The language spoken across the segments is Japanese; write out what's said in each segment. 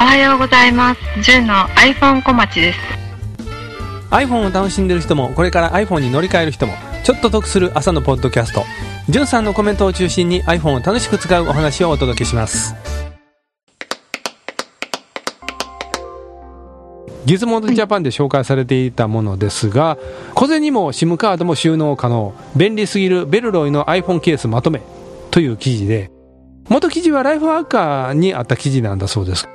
おはようございます。純の iPhone 小町です。iPhone を楽しんでる人もこれから iPhone に乗り換える人もちょっと得する朝のポッドキャストじゅんさんのコメントを中心に iPhone を楽しく使うお話をお届けしますギズモードジャパンで紹介されていたものですが小銭も SIM カードも収納可能便利すぎるベルロイの iPhone ケースまとめという記事で元記事はライフワーカーにあった記事なんだそうです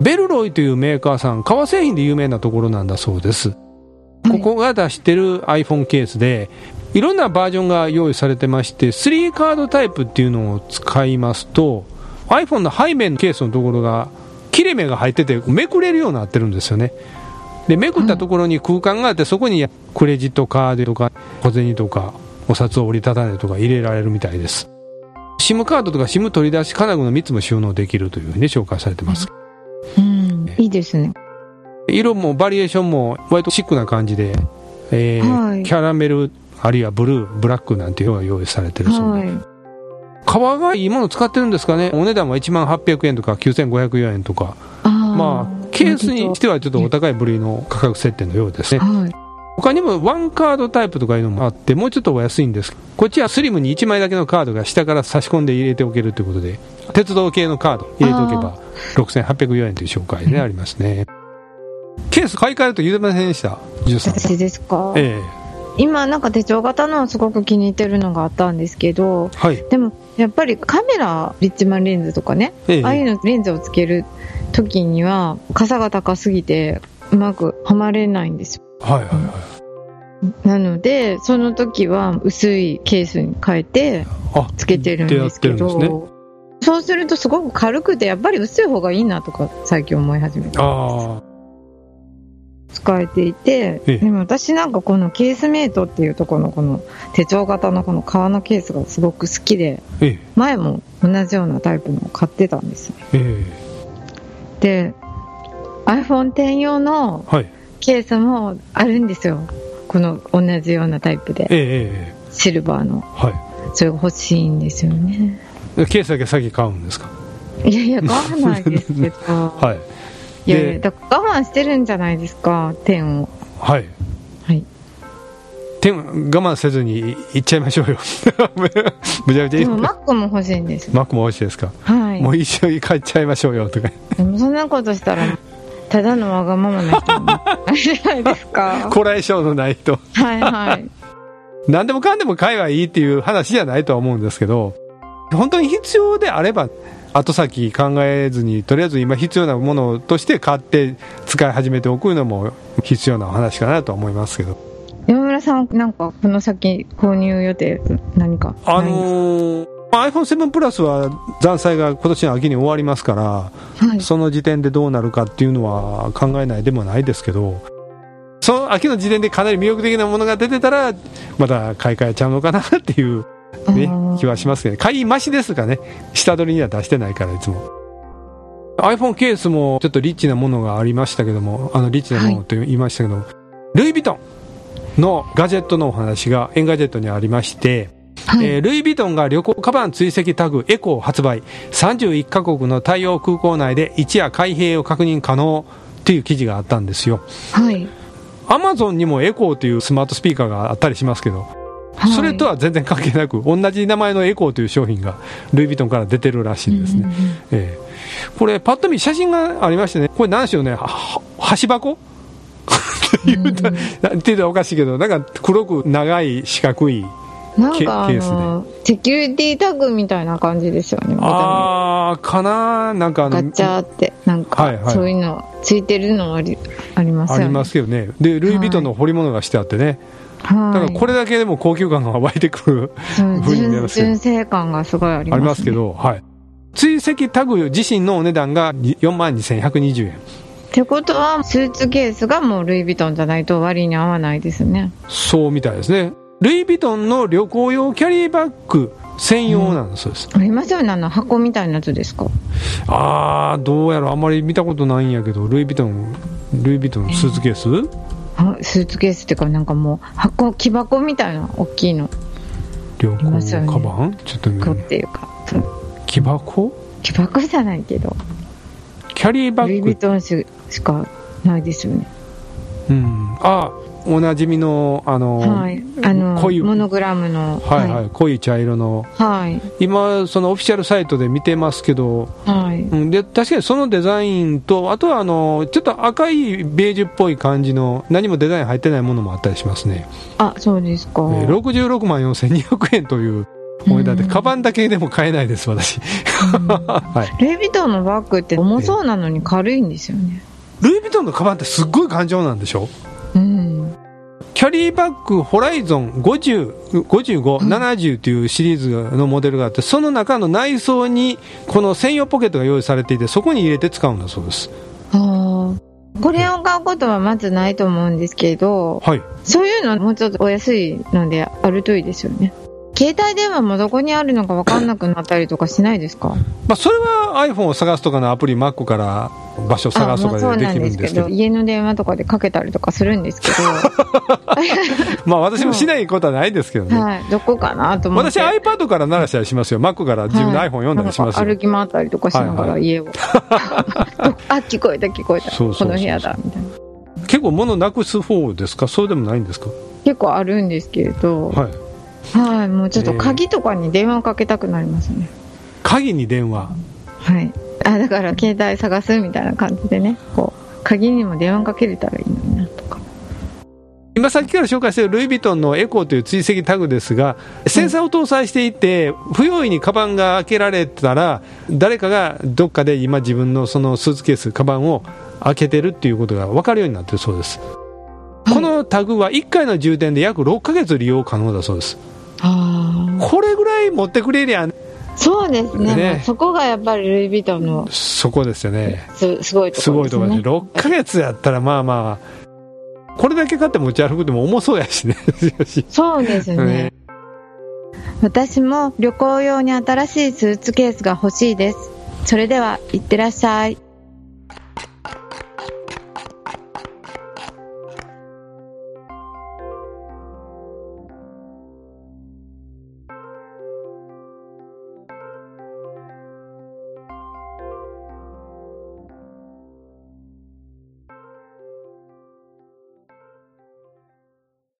ベルロイというメーカーさん革製品で有名なところなんだそうですここが出してる iPhone ケースで、いろんなバージョンが用意されてまして、3カードタイプっていうのを使いますと、iPhone の背面ケースのところが、切れ目が入ってて、めくれるようになってるんですよね。で、めくったところに空間があって、そこにクレジットカードとか、小銭とか、お札を折りたたんでとか入れられるみたいです。SIM カードとか SIM 取り出し金具の3つも収納できるというふうに紹介されてます。うん、いいですね。色もバリエーションも割とシックな感じで、えーはい。キャラメルあるいはブルーブラックなんていうのが用意されてるそうで、はい。革がいいもの使ってるんですかね。お値段は1万800円とか9500円とか。あー。まあケースにしてはちょっとお高い部類の価格設定のようですね。はい。他にもワンカードタイプとかいうのもあってもうちょっとお安いんです。こっちはスリムに1枚だけのカードが下から差し込んで入れておけるということで鉄道系のカード入れておけば6804円という紹介でありますね。ケース買い替えると言うてませんでした？私ですか、え今なんか手帳型のすごく気に入ってるのがあったんですけどえはい。でもやっぱりカメラリッチマンレンズとかね、ええ。ああいうのレンズをつける時には傘が高すぎてうまくはまれないんですよはいはいはい。なのでその時は薄いケースに変えてあつけてるんですけどね。そうするとすごく軽くてやっぱり薄い方がいいなとか最近思い始めて。あ使えていて、ええ。でも私なんかこのケースメイトっていうところのこの手帳型のこの革のケースがすごく好きで前も同じようなタイプのを買ってたんですねええ。で iPhone10 用のケースもあるんですよ。この同じようなタイプで。えええシルバーの。えはそれが欲しいんですよね。いケースだけ先買うんですか？いやいや買わないですけど。はい。いやいやでだから我慢してるんじゃないですか？10を。はい。はい。手我慢せずにいっちゃいましょうよ。むちゃむちゃでも言う Mac も欲しいんですマックも美味しいですか、はい。もう一緒に買っちゃいましょうよとか。でもそんなことしたらただのわがままな人じゃないですかこらえ性のない人。はいはい。何でもかんでも買えばいいっていう話じゃないとは思うんですけど本当に必要であれば後先考えずにとりあえず今必要なものとして買って使い始めておくのも必要な話かなとは思いますけど。山村さんなんかこの先購入予定何かあないのー iPhone7 プラスは残債が今年の秋に終わりますからはい。その時点でどうなるかっていうのは考えないでもないですけどその秋の時点でかなり魅力的なものが出てたらまた買い替えちゃうのかなっていう、ね気はしますけど買い増しですかね。下取りには出してないからいつも。iPhone ケースもちょっとリッチなものがありましたけどもあのリッチなものと言いましたけど、ルイ・ヴィトンのガジェットのお話が Engadget にありまして、はいえールイ・ヴィトンが旅行カバン追跡タグエコを発売。31カ国の対応空港内で位置や開閉を確認可能という記事があったんですよ。はい。アマゾンにもエコーというスマートスピーカーがあったりしますけど、はい。それとは全然関係なく同じ名前のエコーという商品がルイ・ヴィトンから出てるらしいんですね、うんうんうんええ。これパッと見写真がありましてねこれ何でしょうねはは箸箱？って言うた、なんて言うたらおかしいけどなんか黒く長い四角いケなんかあのセキュリティタグみたいな感じですよねあーかななんかガチャーってなんはいはい。かそういうのついてるのありありますよね。ありますけどね。でルイ・ヴィトンの彫り物がしてあってね、はい。だからこれだけでも高級感が湧いてくる風に見え純ます純正感がすごいあります、ね、ありますけど、はい、追跡タグ自身のお値段が4万2120円ってことはスーツケースがもうルイ・ヴィトンじゃないと割に合わないですね。そうみたいですねルイ・ヴィトンの旅行用キャリーバッグ専用なんだそうです、ありますよねあの箱みたいなやつですか？ああどうやらあんまり見たことないんやけど。ルイ・ヴィトンルイ・ヴィトンスーツケース、あスーツケースっていうかなんかもう箱木箱みたいな大きいの。旅行カバン？ちょっとこう。っねていうか、木箱？木箱じゃないけど、キャリーバルイ・ッグヴィトンししかないですよね。うん。あおなじみのあの、はい。あの、濃いモノグラムの。はいはい、濃い茶色のはい。今そのオフィシャルサイトで見てますけど、はい。うん、で確かにそのデザインとあとはあのちょっと赤いベージュっぽい感じの何もデザイン入ってないものもあったりしますね、あ、そうですか。えー66万4200円というお値段でうんカバンだけでも買えないです私うん はいルイ・ヴィトンのバッグって重そうなのに軽いんですよね。ルイ・ヴィトンのカバンってすっごい頑丈なんでしょ？うん。キャリーバッグホライゾン50、55、うん70というシリーズのモデルがあって、その中の内装にこの専用ポケットが用意されていて、そこに入れて使うんだそうです。これを買うことはまずないと思うんですけど、はい。そういうのもうちょっとお安いのであるといいですよね。携帯電話もどこにあるのか分かんなくなったりとかしないですか？まあ、それは iPhone を探すとかのアプリ Mac から場所を探すとかでできるんですけど、ど、家の電話とかでかけたりとかするんですけ まあ私もしないことはないですけどど、ね。はい。どこかなと思って。私 iPad から鳴らしたりしますよ。Mac から自分の iPhone 読んだりしますよ。なんか歩き回ったりとかしながはいはら家を。あ、聞こえた聞こえた。この部屋だ、みたいな。結構物なくす方ですか？そうでもないんですか？結構あるんですけれど、はい。はい、もうちょっと鍵とかに電話をかけたくなりますね。鍵に電話？はい。あ、だから携帯探すみたいな感じでね、こう、鍵にも電話かけれたらいいのになとか。今さっきから紹介しているルイ・ヴィトンのエコーという追跡タグですが、センサーを搭載していて、不用意にカバンが開けられたら、誰かがどっかで今、自分のそのスーツケース、カバンを開けてるっていうことが分かるようになってるそうです。タグは1回の充電で約6ヶ月利用可能だそうです。これぐらい持ってくれりゃ、そうですね。ねまあそこがやっぱりルイ・ヴィトンのそこですよね。すすごいとすころですね。ごいところで、6ヶ月やったらまあまあ、これだけ買って持ち歩くでも重そうやしね。そうですね。ね私も旅行用に新しいスーツケースが欲しいです。それでは、いってらっしゃい。